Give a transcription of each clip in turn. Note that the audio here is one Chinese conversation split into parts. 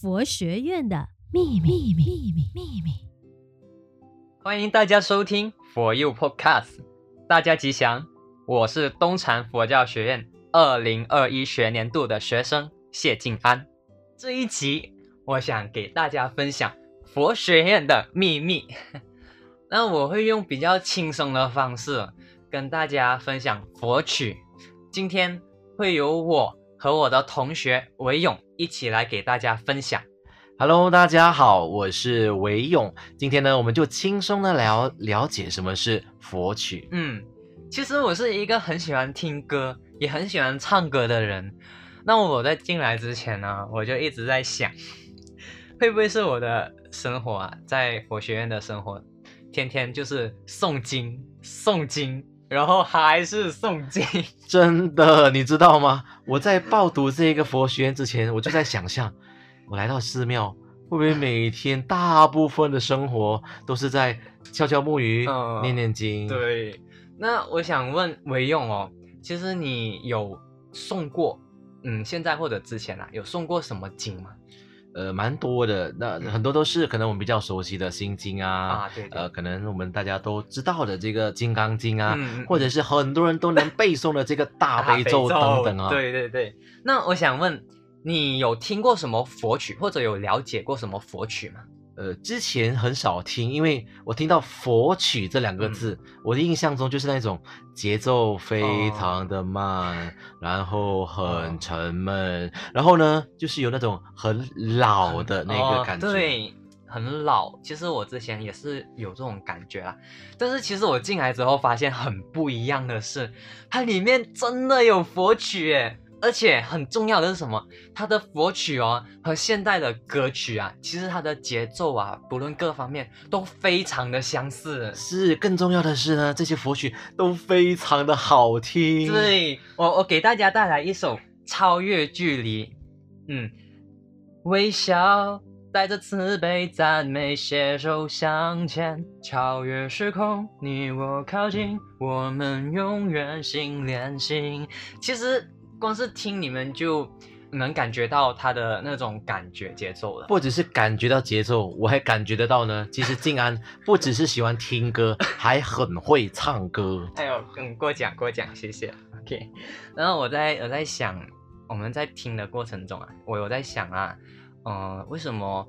佛学院的秘密，秘密，秘密，秘密。欢迎大家收听佛佑 Podcast，大家吉祥。我是东禅佛教学院二零二一学年度的学生谢静安。这一集，我想给大家分享佛学院的秘密。那我会用比较轻松的方式跟大家分享佛曲。今天会由我和我的同学韦勇一起来给大家分享。Hello，大家好，我是韦勇。今天呢，我们就轻松的聊了解什么是佛曲。嗯，其实我是一个很喜欢听歌，也很喜欢唱歌的人。那我在进来之前呢，我就一直在想，会不会是我的生活啊，在佛学院的生活，天天就是诵经、诵经，然后还是诵经。真的，你知道吗？我在报读这个佛学院之前，我就在想象。我来到寺庙，会不会每天大部分的生活都是在敲敲木鱼、呃、念念经？对。那我想问维用哦，其实你有送过，嗯，现在或者之前啊，有送过什么经吗？呃，蛮多的。那很多都是可能我们比较熟悉的心经啊，啊对，对。呃，可能我们大家都知道的这个金刚经啊，嗯、或者是很多人都能背诵的这个大悲咒等等啊。对对对。那我想问。你有听过什么佛曲，或者有了解过什么佛曲吗？呃，之前很少听，因为我听到佛曲这两个字，嗯、我的印象中就是那种节奏非常的慢，哦、然后很沉闷，哦、然后呢，就是有那种很老的那个感觉。哦、对，很老。其实我之前也是有这种感觉啊，但是其实我进来之后发现很不一样的是，它里面真的有佛曲耶。而且很重要的是什么？它的佛曲哦，和现代的歌曲啊，其实它的节奏啊，不论各方面都非常的相似。是，更重要的是呢，这些佛曲都非常的好听。对，我，我给大家带来一首《超越距离》。嗯，微笑，带着慈悲赞美，携手向前，超越时空，你我靠近，我们永远心连心。其实。光是听你们就能感觉到他的那种感觉节奏了，不只是感觉到节奏，我还感觉得到呢。其实静安不只是喜欢听歌，还很会唱歌。哎呦，嗯，过奖过奖，谢谢。OK，然后我在我在想，我们在听的过程中啊，我有在想啊，嗯、呃，为什么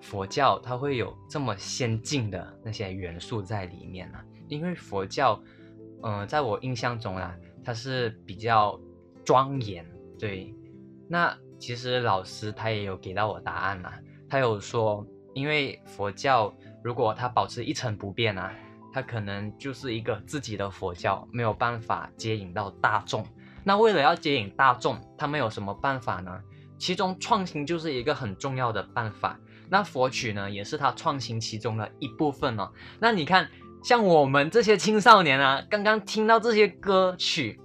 佛教它会有这么先进的那些元素在里面呢？因为佛教，嗯、呃，在我印象中啊，它是比较。庄严，对，那其实老师他也有给到我答案嘛，他有说，因为佛教如果它保持一成不变啊，它可能就是一个自己的佛教，没有办法接引到大众。那为了要接引大众，他们有什么办法呢？其中创新就是一个很重要的办法。那佛曲呢，也是他创新其中的一部分哦。那你看，像我们这些青少年啊，刚刚听到这些歌曲。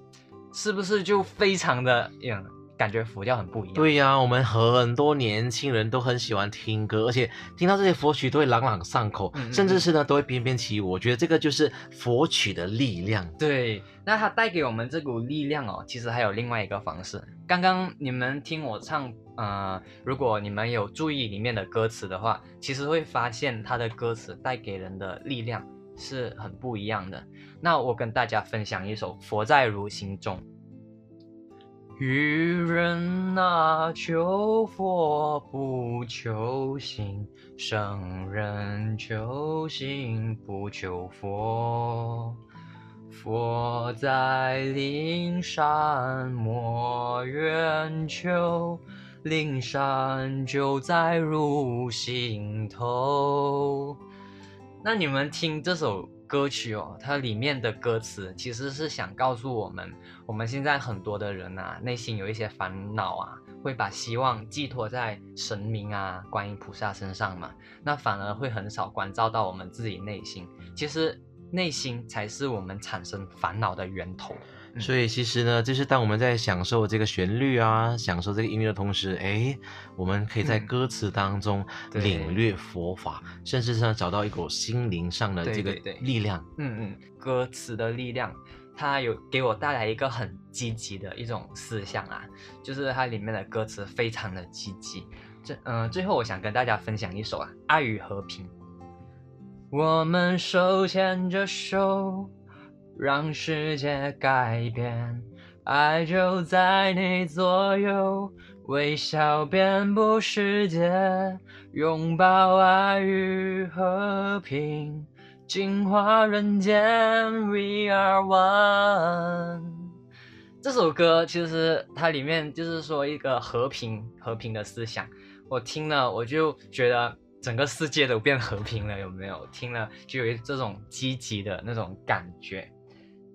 是不是就非常的，嗯，感觉佛教很不一样？对呀、啊，我们很多年轻人都很喜欢听歌，而且听到这些佛曲都会朗朗上口，嗯嗯，甚至是呢都会翩翩起舞。我觉得这个就是佛曲的力量。对，那它带给我们这股力量哦，其实还有另外一个方式。刚刚你们听我唱，呃，如果你们有注意里面的歌词的话，其实会发现它的歌词带给人的力量。是很不一样的。那我跟大家分享一首《佛在如心中》。愚人啊，求佛不求心，圣人求心不求佛。佛在灵山莫远求，灵山就在汝心头。那你们听这首歌曲哦，它里面的歌词其实是想告诉我们，我们现在很多的人啊，内心有一些烦恼啊，会把希望寄托在神明啊、观音菩萨身上嘛，那反而会很少关照到我们自己内心。其实内心才是我们产生烦恼的源头。所以其实呢，就是当我们在享受这个旋律啊，享受这个音乐的同时，哎，我们可以在歌词当中领略佛法，嗯、甚至上找到一股心灵上的这个力量。对对对嗯嗯，歌词的力量，它有给我带来一个很积极的一种思想啊，就是它里面的歌词非常的积极，这嗯、呃，最后我想跟大家分享一首啊，《爱与和平》。我们手牵着手，让世界改变，爱就在你左右，微笑遍布世界，拥抱爱与和平，净化人间，We are one。这首歌其实它里面就是说一个和平和平的思想，我听了我就觉得整个世界都变和平了，有没有？听了就有这种积极的那种感觉。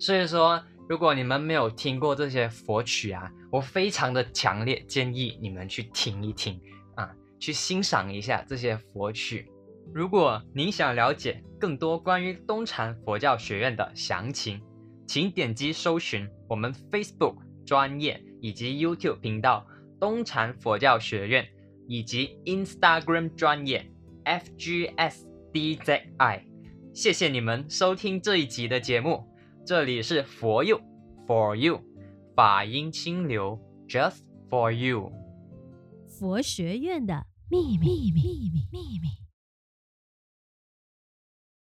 所以说，如果你们没有听过这些佛曲啊，我非常的强烈建议你们去听一听啊，去欣赏一下这些佛曲。如果您想了解更多关于东禅佛教学院的详情，请点击搜寻我们 Facebook 专业以及 YouTube 频道东禅佛教学院，以及 Instagram 专业 FGSDZI。谢谢你们收听这一集的节目，这里是佛佑 For You 法音清流 Just For You 佛学院的秘密秘密秘密。